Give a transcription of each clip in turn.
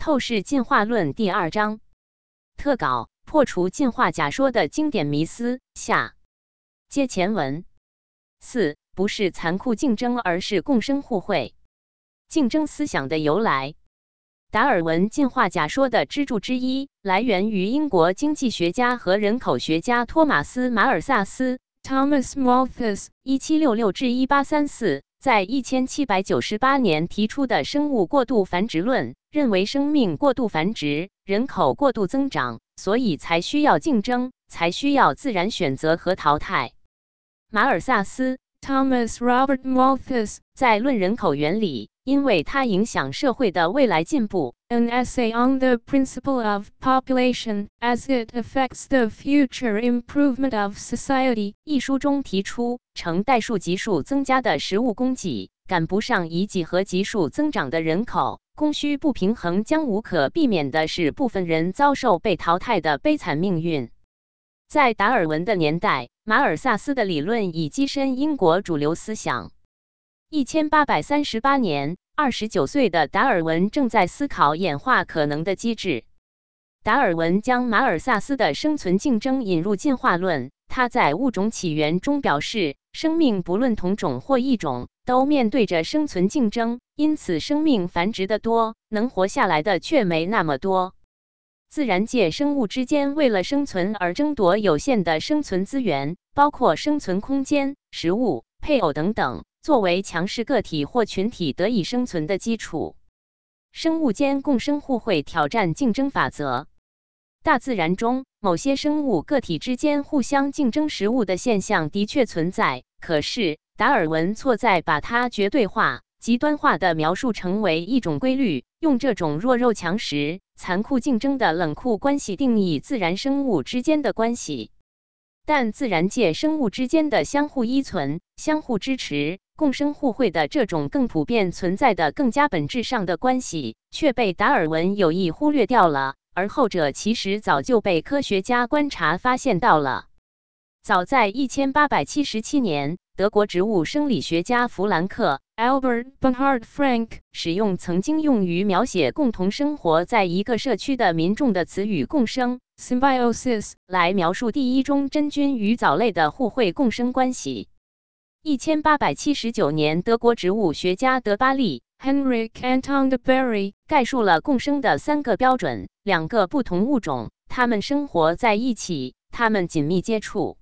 透视进化论第二章特稿：破除进化假说的经典迷思。下接前文四，不是残酷竞争，而是共生互惠。竞争思想的由来。达尔文进化假说的支柱之一，来源于英国经济学家和人口学家托马斯·马尔萨斯 （Thomas Malthus，一七六六至一八三四）在一千七百九十八年提出的生物过度繁殖论。认为生命过度繁殖，人口过度增长，所以才需要竞争，才需要自然选择和淘汰。马尔萨斯 （Thomas Robert Malthus） 在《论人口原理》，因为它影响社会的未来进步。An essay on the principle of population as it affects the future improvement of society。一书中提出，呈代数级数增加的食物供给赶不上以几何级数增长的人口。供需不平衡将无可避免的使部分人遭受被淘汰的悲惨命运。在达尔文的年代，马尔萨斯的理论已跻身英国主流思想。一千八百三十八年，二十九岁的达尔文正在思考演化可能的机制。达尔文将马尔萨斯的生存竞争引入进化论。他在《物种起源》中表示，生命不论同种或异种，都面对着生存竞争，因此生命繁殖的多，能活下来的却没那么多。自然界生物之间为了生存而争夺有限的生存资源，包括生存空间、食物、配偶等等，作为强势个体或群体得以生存的基础。生物间共生互惠挑战竞争法则。大自然中，某些生物个体之间互相竞争食物的现象的确存在。可是，达尔文错在把它绝对化、极端化的描述成为一种规律，用这种弱肉强食、残酷竞争的冷酷关系定义自然生物之间的关系。但自然界生物之间的相互依存、相互支持、共生互惠的这种更普遍存在的、更加本质上的关系，却被达尔文有意忽略掉了。而后者其实早就被科学家观察发现到了。早在一千八百七十七年，德国植物生理学家弗兰克 （Albert Bernhard Frank） 使用曾经用于描写共同生活在一个社区的民众的词语“共生 （symbiosis）” 来描述第一中真菌与藻类的互惠共生关系。一千八百七十九年，德国植物学家德巴利。Henrik Anton de Berry 概述了共生的三个标准：两个不同物种，它们生活在一起，它们紧密接触。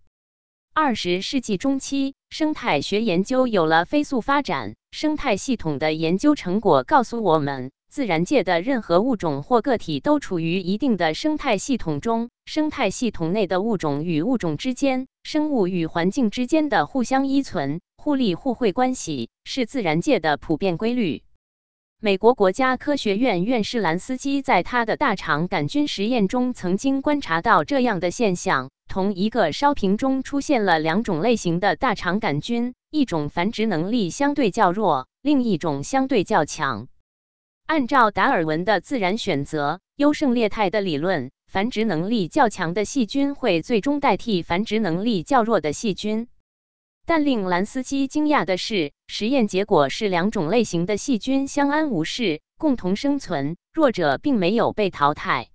二十世纪中期，生态学研究有了飞速发展。生态系统的研究成果告诉我们，自然界的任何物种或个体都处于一定的生态系统中。生态系统内的物种与物种之间、生物与环境之间的互相依存、互利互惠关系，是自然界的普遍规律。美国国家科学院院士兰斯基在他的大肠杆菌实验中曾经观察到这样的现象：同一个烧瓶中出现了两种类型的大肠杆菌，一种繁殖能力相对较弱，另一种相对较强。按照达尔文的自然选择优胜劣汰的理论，繁殖能力较强的细菌会最终代替繁殖能力较弱的细菌。但令兰斯基惊讶的是，实验结果是两种类型的细菌相安无事，共同生存，弱者并没有被淘汰。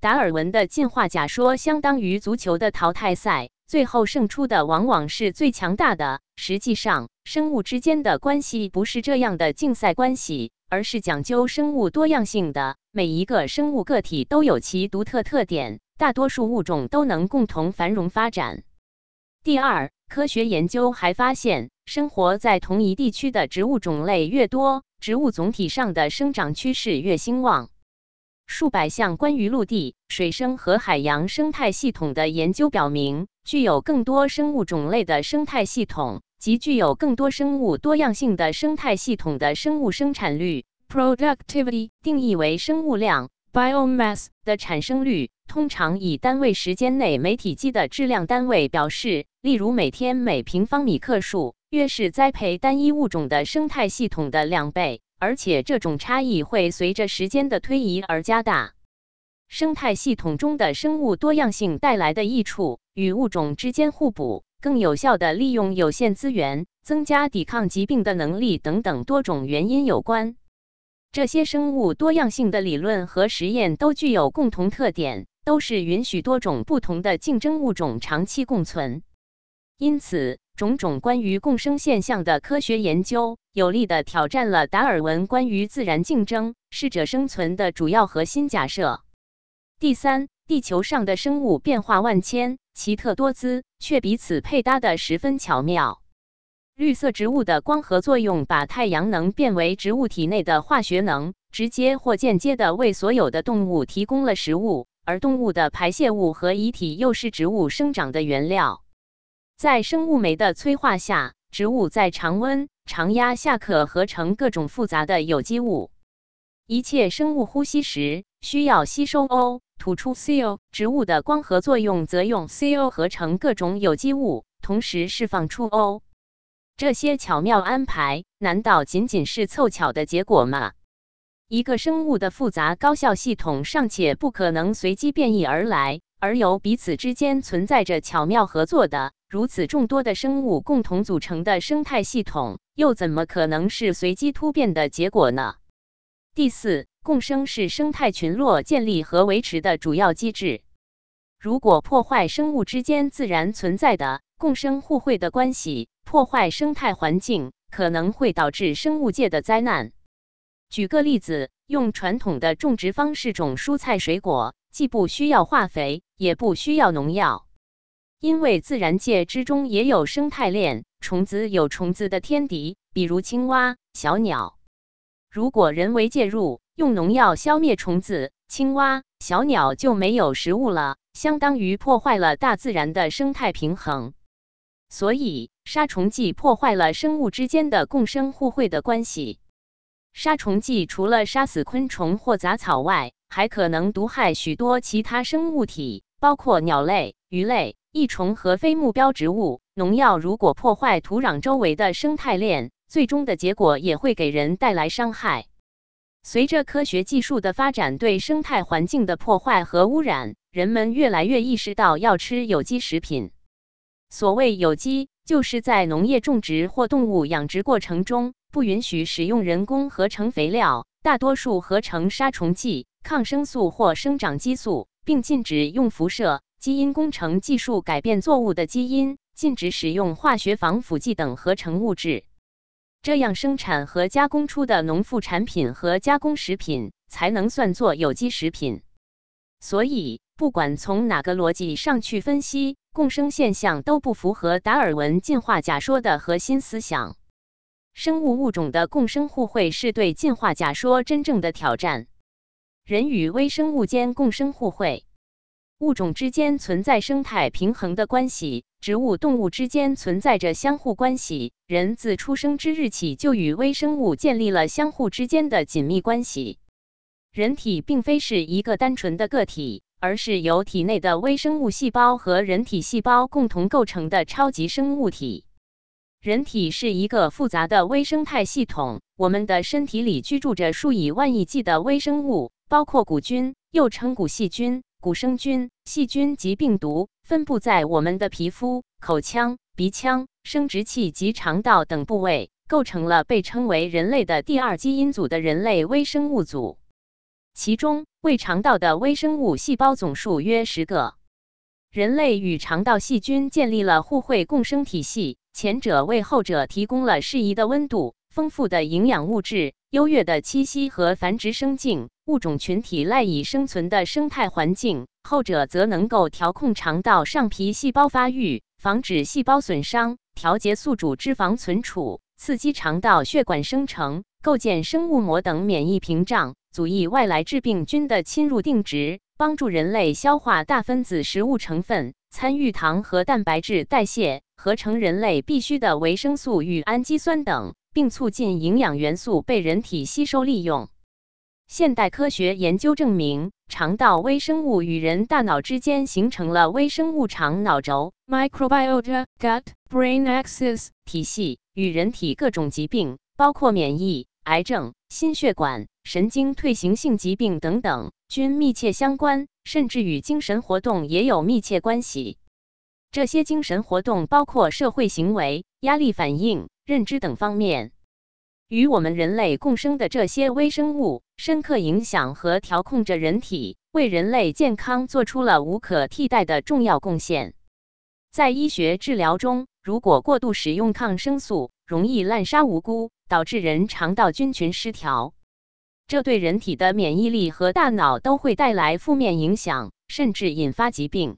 达尔文的进化假说相当于足球的淘汰赛，最后胜出的往往是最强大的。实际上，生物之间的关系不是这样的竞赛关系，而是讲究生物多样性的。每一个生物个体都有其独特特点，大多数物种都能共同繁荣发展。第二。科学研究还发现，生活在同一地区的植物种类越多，植物总体上的生长趋势越兴旺。数百项关于陆地、水生和海洋生态系统的研究表明，具有更多生物种类的生态系统及具有更多生物多样性的生态系统的生物生产率 （productivity） 定义为生物量 （biomass） 的产生率。通常以单位时间内每体积的质量单位表示，例如每天每平方米克数，约是栽培单一物种的生态系统的两倍，而且这种差异会随着时间的推移而加大。生态系统中的生物多样性带来的益处与物种之间互补、更有效地利用有限资源、增加抵抗疾病的能力等等多种原因有关。这些生物多样性的理论和实验都具有共同特点，都是允许多种不同的竞争物种长期共存。因此，种种关于共生现象的科学研究，有力地挑战了达尔文关于自然竞争、适者生存的主要核心假设。第三，地球上的生物变化万千，奇特多姿，却彼此配搭得十分巧妙。绿色植物的光合作用把太阳能变为植物体内的化学能，直接或间接地为所有的动物提供了食物，而动物的排泄物和遗体又是植物生长的原料。在生物酶的催化下，植物在常温、常压下可合成各种复杂的有机物。一切生物呼吸时需要吸收 O，吐出 CO。植物的光合作用则用 CO 合成各种有机物，同时释放出 O。这些巧妙安排，难道仅仅是凑巧的结果吗？一个生物的复杂高效系统尚且不可能随机变异而来，而由彼此之间存在着巧妙合作的。如此众多的生物共同组成的生态系统，又怎么可能是随机突变的结果呢？第四，共生是生态群落建立和维持的主要机制。如果破坏生物之间自然存在的共生互惠的关系，破坏生态环境，可能会导致生物界的灾难。举个例子，用传统的种植方式种蔬菜水果，既不需要化肥，也不需要农药。因为自然界之中也有生态链，虫子有虫子的天敌，比如青蛙、小鸟。如果人为介入，用农药消灭虫子、青蛙、小鸟，就没有食物了，相当于破坏了大自然的生态平衡。所以，杀虫剂破坏了生物之间的共生互惠的关系。杀虫剂除了杀死昆虫或杂草外，还可能毒害许多其他生物体，包括鸟类、鱼类。益虫和非目标植物，农药如果破坏土壤周围的生态链，最终的结果也会给人带来伤害。随着科学技术的发展，对生态环境的破坏和污染，人们越来越意识到要吃有机食品。所谓有机，就是在农业种植或动物养殖过程中，不允许使用人工合成肥料，大多数合成杀虫剂、抗生素或生长激素，并禁止用辐射。基因工程技术改变作物的基因，禁止使用化学防腐剂等合成物质，这样生产和加工出的农副产品和加工食品才能算作有机食品。所以，不管从哪个逻辑上去分析，共生现象都不符合达尔文进化假说的核心思想。生物物种的共生互惠是对进化假说真正的挑战。人与微生物间共生互惠。物种之间存在生态平衡的关系，植物、动物之间存在着相互关系。人自出生之日起就与微生物建立了相互之间的紧密关系。人体并非是一个单纯的个体，而是由体内的微生物细胞和人体细胞共同构成的超级生物体。人体是一个复杂的微生态系统，我们的身体里居住着数以万亿计的微生物，包括古菌，又称古细菌。古生菌、细菌及病毒分布在我们的皮肤、口腔、鼻腔、生殖器及肠道等部位，构成了被称为人类的第二基因组的人类微生物组。其中，胃肠道的微生物细胞总数约十个。人类与肠道细菌建立了互惠共生体系，前者为后者提供了适宜的温度、丰富的营养物质。优越的栖息和繁殖生境物种群体赖以生存的生态环境，后者则能够调控肠道上皮细胞发育，防止细胞损伤，调节宿主脂肪存储，刺激肠道血管生成，构建生物膜等免疫屏障，阻抑外来致病菌的侵入定植，帮助人类消化大分子食物成分，参与糖和蛋白质代谢，合成人类必需的维生素与氨基酸等。并促进营养元素被人体吸收利用。现代科学研究证明，肠道微生物与人大脑之间形成了微生物肠脑轴 （microbiota gut-brain axis） 体系，与人体各种疾病，包括免疫、癌症、心血管、神经退行性疾病等等，均密切相关，甚至与精神活动也有密切关系。这些精神活动包括社会行为、压力反应。认知等方面，与我们人类共生的这些微生物，深刻影响和调控着人体，为人类健康做出了无可替代的重要贡献。在医学治疗中，如果过度使用抗生素，容易滥杀无辜，导致人肠道菌群失调，这对人体的免疫力和大脑都会带来负面影响，甚至引发疾病。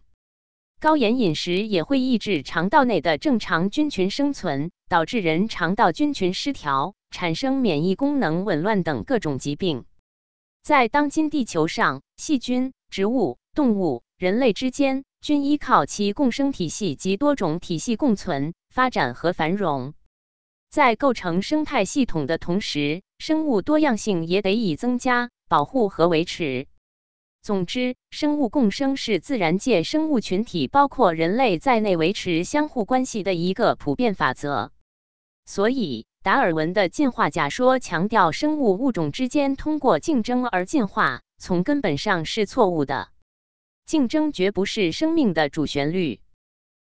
高盐饮食也会抑制肠道内的正常菌群生存，导致人肠道菌群失调，产生免疫功能紊乱等各种疾病。在当今地球上，细菌、植物、动物、人类之间。均依靠其共生体系及多种体系共存、发展和繁荣，在构成生态系统的同时，生物多样性也得以增加、保护和维持。总之，生物共生是自然界生物群体，包括人类在内维持相互关系的一个普遍法则。所以，达尔文的进化假说强调生物物种之间通过竞争而进化，从根本上是错误的。竞争绝不是生命的主旋律，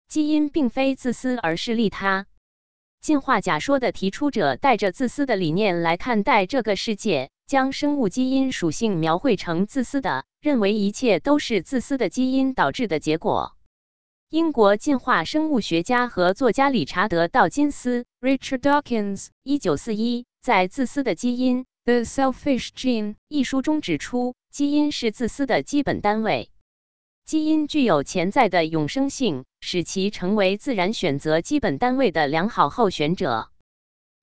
基因并非自私，而是利他。进化假说的提出者带着自私的理念来看待这个世界，将生物基因属性描绘成自私的，认为一切都是自私的基因导致的结果。英国进化生物学家和作家理查德·道金斯 （Richard Dawkins，一九四一）在《自私的基因》（The Selfish Gene） 一书中指出，基因是自私的基本单位。基因具有潜在的永生性，使其成为自然选择基本单位的良好候选者。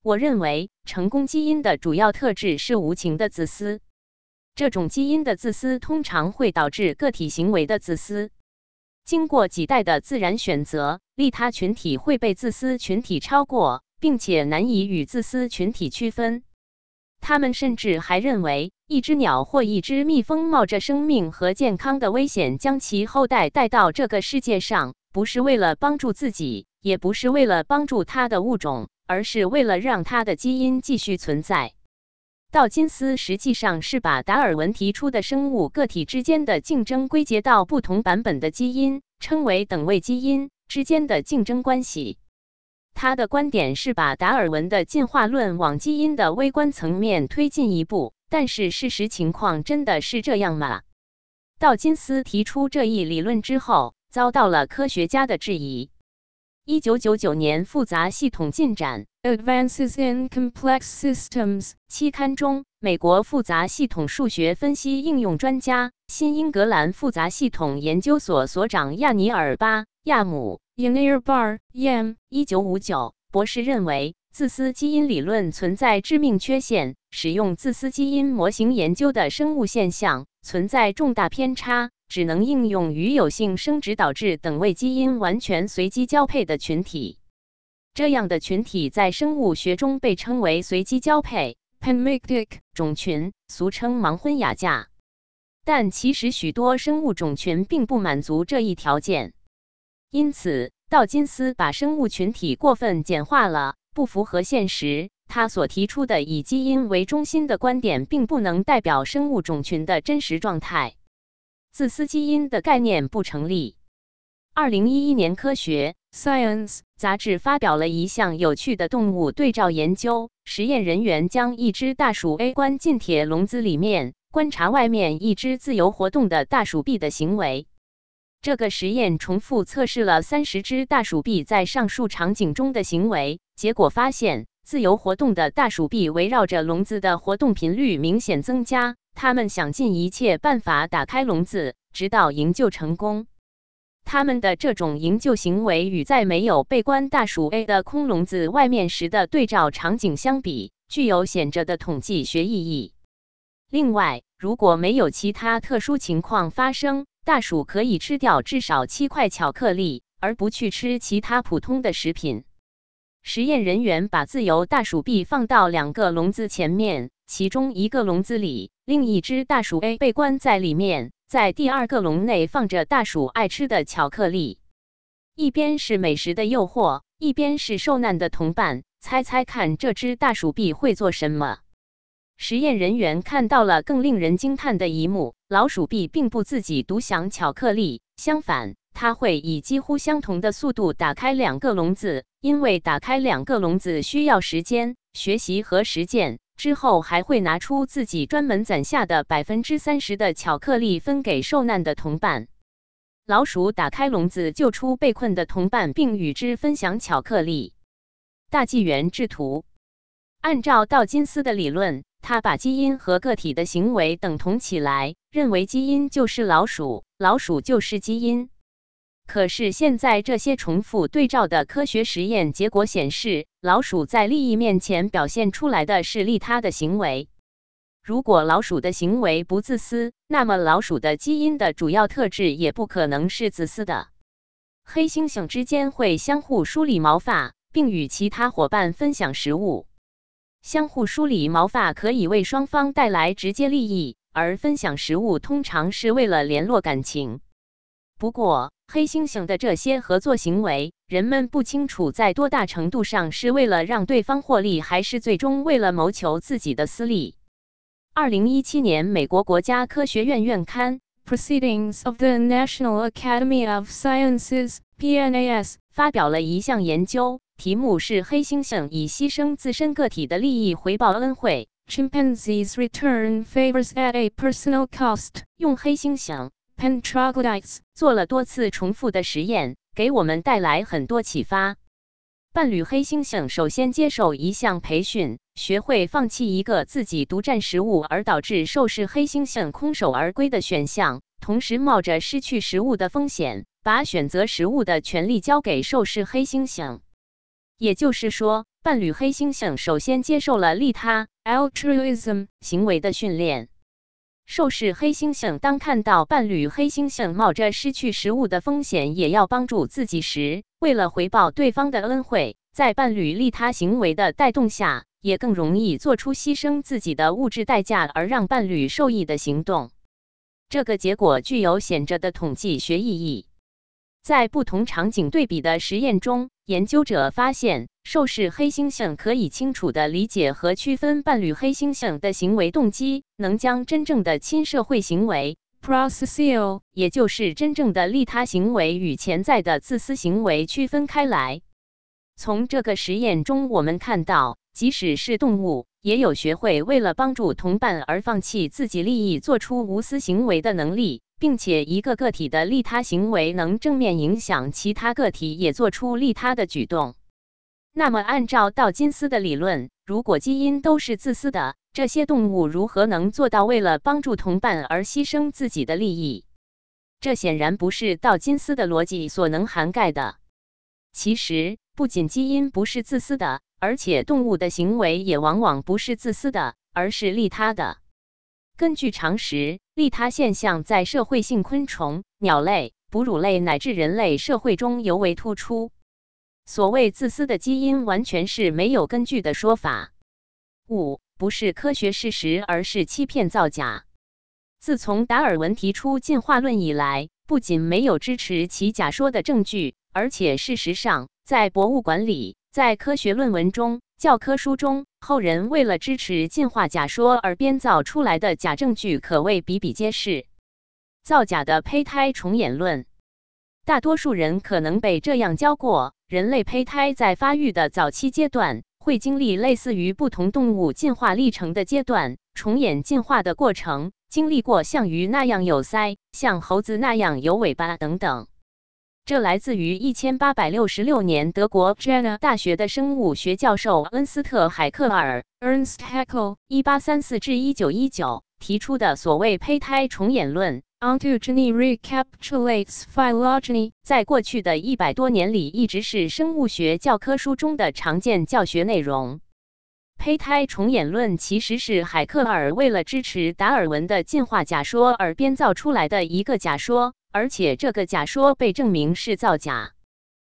我认为，成功基因的主要特质是无情的自私。这种基因的自私通常会导致个体行为的自私。经过几代的自然选择，利他群体会被自私群体超过，并且难以与自私群体区分。他们甚至还认为，一只鸟或一只蜜蜂冒着生命和健康的危险将其后代带到这个世界上，不是为了帮助自己，也不是为了帮助它的物种，而是为了让它的基因继续存在。道金斯实际上是把达尔文提出的生物个体之间的竞争归结到不同版本的基因，称为等位基因之间的竞争关系。他的观点是把达尔文的进化论往基因的微观层面推进一步，但是事实情况真的是这样吗？道金斯提出这一理论之后，遭到了科学家的质疑。一九九九年，《复杂系统进展》（Advances in Complex Systems） 期刊中，美国复杂系统数学分析应用专家、新英格兰复杂系统研究所所长亚尼尔巴亚姆。Yanir Bar Yam 一九五九博士认为，自私基因理论存在致命缺陷。使用自私基因模型研究的生物现象存在重大偏差，只能应用于有性生殖导致等位基因完全随机交配的群体。这样的群体在生物学中被称为随机交配 （Panmictic） 种群，俗称盲婚哑嫁。但其实许多生物种群并不满足这一条件。因此，道金斯把生物群体过分简化了，不符合现实。他所提出的以基因为中心的观点，并不能代表生物种群的真实状态。自私基因的概念不成立。二零一一年，《科学 Science》杂志发表了一项有趣的动物对照研究。实验人员将一只大鼠 A 关进铁笼子里面，观察外面一只自由活动的大鼠 B 的行为。这个实验重复测试了三十只大鼠 B 在上述场景中的行为，结果发现，自由活动的大鼠 B 围绕着笼子的活动频率明显增加，它们想尽一切办法打开笼子，直到营救成功。他们的这种营救行为与在没有被关大鼠 A 的空笼子外面时的对照场景相比，具有显著的统计学意义。另外，如果没有其他特殊情况发生，大鼠可以吃掉至少七块巧克力，而不去吃其他普通的食品。实验人员把自由大鼠 B 放到两个笼子前面，其中一个笼子里，另一只大鼠 A 被关在里面，在第二个笼内放着大鼠爱吃的巧克力。一边是美食的诱惑，一边是受难的同伴。猜猜看，这只大鼠 B 会做什么？实验人员看到了更令人惊叹的一幕：老鼠 B 并不自己独享巧克力，相反，它会以几乎相同的速度打开两个笼子，因为打开两个笼子需要时间、学习和实践。之后还会拿出自己专门攒下的百分之三十的巧克力分给受难的同伴。老鼠打开笼子，救出被困的同伴，并与之分享巧克力。大纪元制图。按照道金斯的理论，他把基因和个体的行为等同起来，认为基因就是老鼠，老鼠就是基因。可是现在这些重复对照的科学实验结果显示，老鼠在利益面前表现出来的是利他的行为。如果老鼠的行为不自私，那么老鼠的基因的主要特质也不可能是自私的。黑猩猩之间会相互梳理毛发，并与其他伙伴分享食物。相互梳理毛发可以为双方带来直接利益，而分享食物通常是为了联络感情。不过，黑猩猩的这些合作行为，人们不清楚在多大程度上是为了让对方获利，还是最终为了谋求自己的私利。二零一七年，美国国家科学院院刊《Proceedings of the National Academy of Sciences》（PNAS） 发表了一项研究。题目是黑猩猩以牺牲自身个体的利益回报恩惠。Chimpanzees return favors at a personal cost。用黑猩猩 （Pan troglodytes） 做了多次重复的实验，给我们带来很多启发。伴侣黑猩猩首先接受一项培训，学会放弃一个自己独占食物而导致受试黑猩猩空手而归的选项，同时冒着失去食物的风险，把选择食物的权利交给受试黑猩猩。也就是说，伴侣黑猩猩首先接受了利他 （altruism） 行为的训练。受试黑猩猩当看到伴侣黑猩猩冒着失去食物的风险也要帮助自己时，为了回报对方的恩惠，在伴侣利他行为的带动下，也更容易做出牺牲自己的物质代价而让伴侣受益的行动。这个结果具有显著的统计学意义。在不同场景对比的实验中，研究者发现，受试黑猩猩可以清楚地理解和区分伴侣黑猩猩的行为动机，能将真正的亲社会行为 （processual） 也就是真正的利他行为与潜在的自私行为区分开来。从这个实验中，我们看到，即使是动物，也有学会为了帮助同伴而放弃自己利益、做出无私行为的能力。并且，一个个体的利他行为能正面影响其他个体也做出利他的举动。那么，按照道金斯的理论，如果基因都是自私的，这些动物如何能做到为了帮助同伴而牺牲自己的利益？这显然不是道金斯的逻辑所能涵盖的。其实，不仅基因不是自私的，而且动物的行为也往往不是自私的，而是利他的。根据常识，利他现象在社会性昆虫、鸟类、哺乳类乃至人类社会中尤为突出。所谓自私的基因，完全是没有根据的说法。五不是科学事实，而是欺骗造假。自从达尔文提出进化论以来，不仅没有支持其假说的证据，而且事实上，在博物馆里，在科学论文中。教科书中，后人为了支持进化假说而编造出来的假证据可谓比比皆是。造假的胚胎重演论，大多数人可能被这样教过：人类胚胎在发育的早期阶段，会经历类似于不同动物进化历程的阶段，重演进化的过程，经历过像鱼那样有鳃、像猴子那样有尾巴等等。这来自于一千八百六十六年德国 Jena 大学的生物学教授恩斯特·海克尔 （Ernst Haeckel，一八三四至一九一九）提出的所谓胚胎重演论 （Ontogeny recapitulates phylogeny） 在过去的一百多年里一直是生物学教科书中的常见教学内容。胚胎重演论其实是海克尔为了支持达尔文的进化假说而编造出来的一个假说。而且这个假说被证明是造假。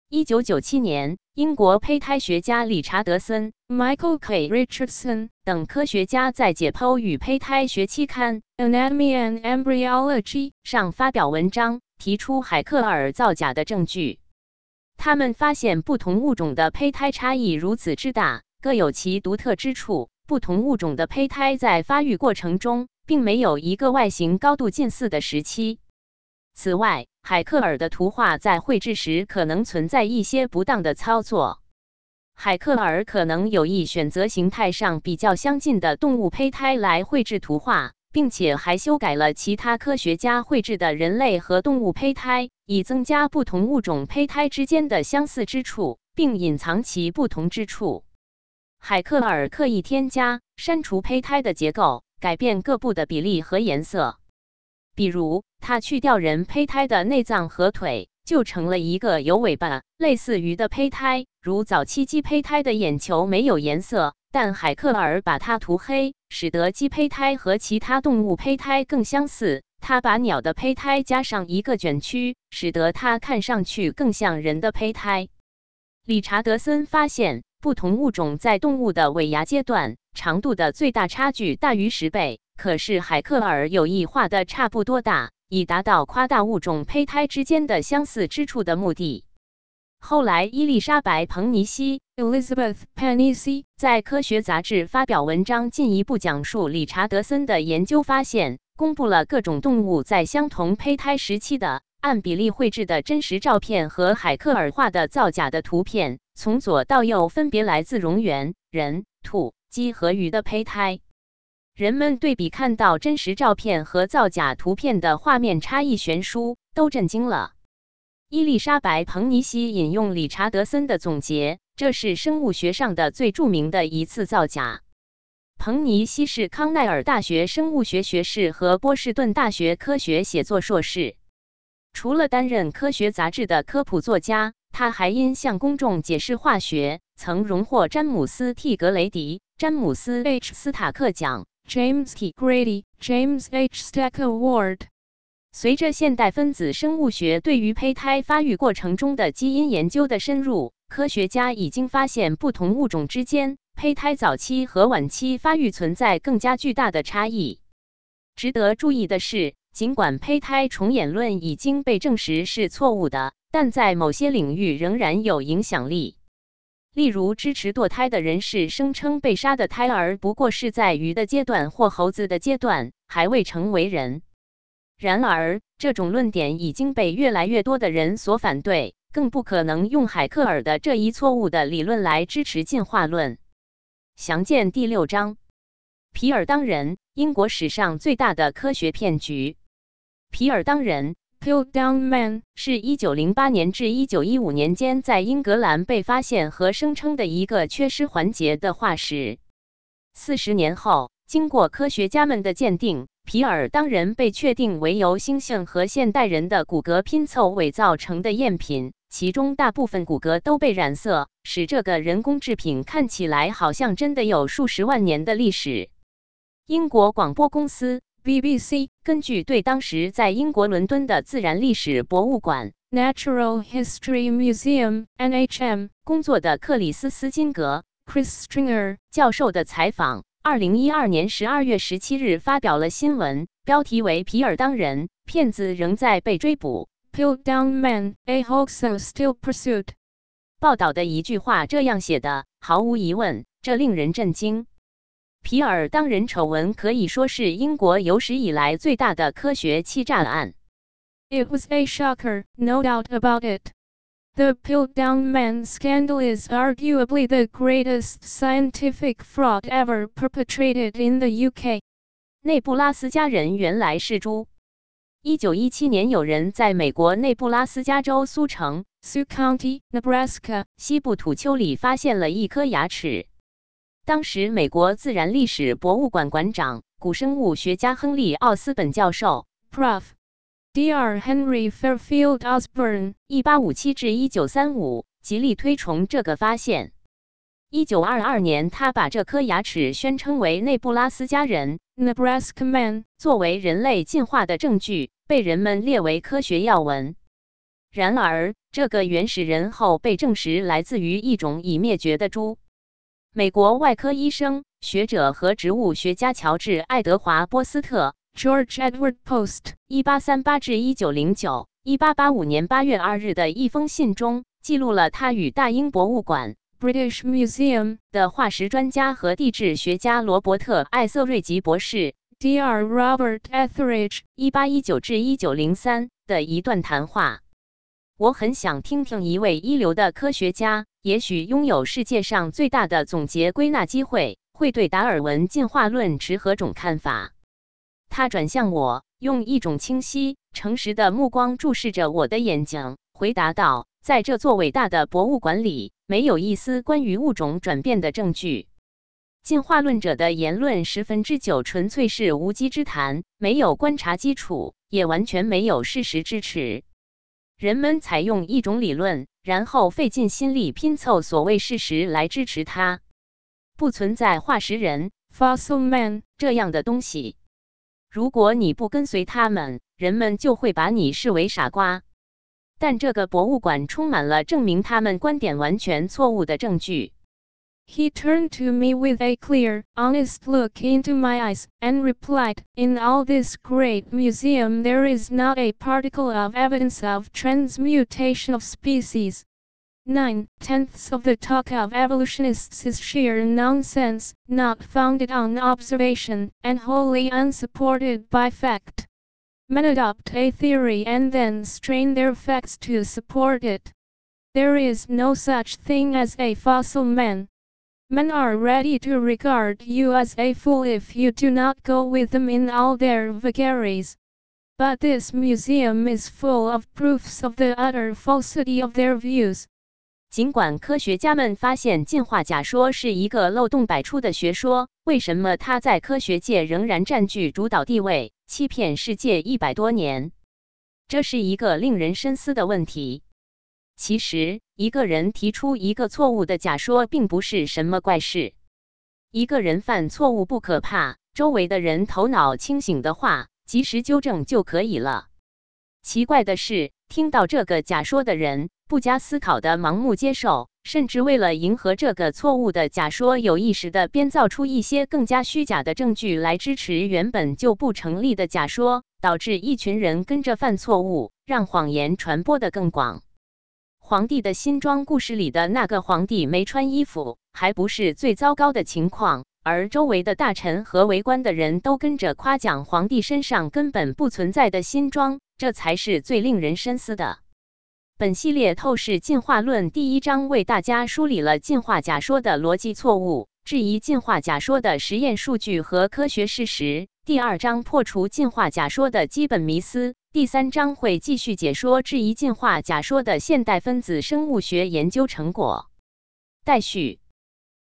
一九九七年，英国胚胎学家理查德森 （Michael K. Richardson） 等科学家在《解剖与胚胎学期刊》（Anatomy and Embryology） 上发表文章，提出海克尔造假的证据。他们发现，不同物种的胚胎差异如此之大，各有其独特之处。不同物种的胚胎在发育过程中，并没有一个外形高度近似的时期。此外，海克尔的图画在绘制时可能存在一些不当的操作。海克尔可能有意选择形态上比较相近的动物胚胎来绘制图画，并且还修改了其他科学家绘制的人类和动物胚胎，以增加不同物种胚胎之间的相似之处，并隐藏其不同之处。海克尔刻意添加、删除胚胎的结构，改变各部的比例和颜色。比如，他去掉人胚胎的内脏和腿。就成了一个有尾巴、类似鱼的胚胎，如早期鸡胚胎的眼球没有颜色，但海克尔把它涂黑，使得鸡胚胎和其他动物胚胎更相似。他把鸟的胚胎加上一个卷曲，使得它看上去更像人的胚胎。理查德森发现，不同物种在动物的尾牙阶段长度的最大差距大于十倍，可是海克尔有意画的差不多大。以达到夸大物种胚胎之间的相似之处的目的。后来，伊丽莎白·彭尼西 （Elizabeth Panisi） 在科学杂志发表文章，进一步讲述理查德森的研究发现，公布了各种动物在相同胚胎时期的按比例绘制的真实照片和海克尔画的造假的图片，从左到右分别来自蝾螈、人、兔、鸡和鱼的胚胎。人们对比看到真实照片和造假图片的画面差异悬殊，都震惊了。伊丽莎白·彭尼西引用理查德森的总结：“这是生物学上的最著名的一次造假。”彭尼西是康奈尔大学生物学学士和波士顿大学科学写作硕士。除了担任科学杂志的科普作家，他还因向公众解释化学，曾荣获詹姆斯 ·T· 格雷迪、詹姆斯 ·H· 斯塔克奖。James T. Grady, James H. Stack Award。随着现代分子生物学对于胚胎发育过程中的基因研究的深入，科学家已经发现不同物种之间胚胎早期和晚期发育存在更加巨大的差异。值得注意的是，尽管胚胎重演论已经被证实是错误的，但在某些领域仍然有影响力。例如，支持堕胎的人士声称，被杀的胎儿不过是在鱼的阶段或猴子的阶段，还未成为人。然而，这种论点已经被越来越多的人所反对，更不可能用海克尔的这一错误的理论来支持进化论。详见第六章。皮尔当人，英国史上最大的科学骗局。皮尔当人。Piltdown Man 是一九零八年至一九一五年间在英格兰被发现和声称的一个缺失环节的化石。四十年后，经过科学家们的鉴定，皮尔当人被确定为由猩猩和现代人的骨骼拼凑伪造成的赝品，其中大部分骨骼都被染色，使这个人工制品看起来好像真的有数十万年的历史。英国广播公司。BBC 根据对当时在英国伦敦的自然历史博物馆 Natural History Museum (NHM) 工作的克里斯斯金格 Chris Stringer 教授的采访，二零一二年十二月十七日发表了新闻，标题为“皮尔当人骗子仍在被追捕 ”，Piltdown Man a hoax still pursued。报道的一句话这样写的：“毫无疑问，这令人震惊。”皮尔当人丑闻可以说是英国有史以来最大的科学欺诈案。It was a shocker, no doubt about it. The Piltdown Man scandal is arguably the greatest scientific fraud ever perpetrated in the UK. 内布拉斯加人原来是猪。一九一七年，有人在美国内布拉斯加州苏城 （Sioux County, Nebraska） 西部土丘里发现了一颗牙齿。 当时，美国自然历史博物馆馆长、古生物学家亨利·奥斯本教授 （Prof. Dr. Henry Fairfield Osborn，1857-1935） 极力推崇这个发现。1922年，他把这颗牙齿宣称为内布拉斯加人 （Nebraska Man） 作为人类进化的证据，被人们列为科学要闻。然而，这个原始人后被证实来自于一种已灭绝的猪。美国外科医生、学者和植物学家乔治·爱德华·波斯特 （George Edward Post，1838-1909） 1885年8月2日的一封信中，记录了他与大英博物馆 （British Museum） 的化石专家和地质学家罗伯特·艾瑟瑞吉博士 （Dr. Robert Etheridge，1819-1903） 的一段谈话。我很想听听一位一流的科学家。也许拥有世界上最大的总结归纳机会，会对达尔文进化论持何种看法？他转向我，用一种清晰、诚实的目光注视着我的眼睛，回答道：“在这座伟大的博物馆里，没有一丝关于物种转变的证据。”进化论者的言论十分之九纯粹是无稽之谈，没有观察基础，也完全没有事实支持。人们采用一种理论，然后费尽心力拼凑所谓事实来支持它。不存在化石人 （fossil man） 这样的东西。如果你不跟随他们，人们就会把你视为傻瓜。但这个博物馆充满了证明他们观点完全错误的证据。He turned to me with a clear, honest look into my eyes, and replied, In all this great museum there is not a particle of evidence of transmutation of species. Nine tenths of the talk of evolutionists is sheer nonsense, not founded on observation, and wholly unsupported by fact. Men adopt a theory and then strain their facts to support it. There is no such thing as a fossil man. Men are ready to regard you as a fool if you do not go with them in all their vagaries. But this museum is full of proofs of the utter falsity of their views. 尽管科学家们发现进化假说是一个漏洞百出的学说，为什么它在科学界仍然占据主导地位，欺骗世界一百多年？这是一个令人深思的问题。其实，一个人提出一个错误的假说，并不是什么怪事。一个人犯错误不可怕，周围的人头脑清醒的话，及时纠正就可以了。奇怪的是，听到这个假说的人，不加思考的盲目接受，甚至为了迎合这个错误的假说，有意识的编造出一些更加虚假的证据来支持原本就不成立的假说，导致一群人跟着犯错误，让谎言传播的更广。皇帝的新装故事里的那个皇帝没穿衣服，还不是最糟糕的情况。而周围的大臣和围观的人都跟着夸奖皇帝身上根本不存在的新装，这才是最令人深思的。本系列透视进化论第一章为大家梳理了进化假说的逻辑错误，质疑进化假说的实验数据和科学事实。第二章破除进化假说的基本迷思。第三章会继续解说质疑进化假说的现代分子生物学研究成果。待续。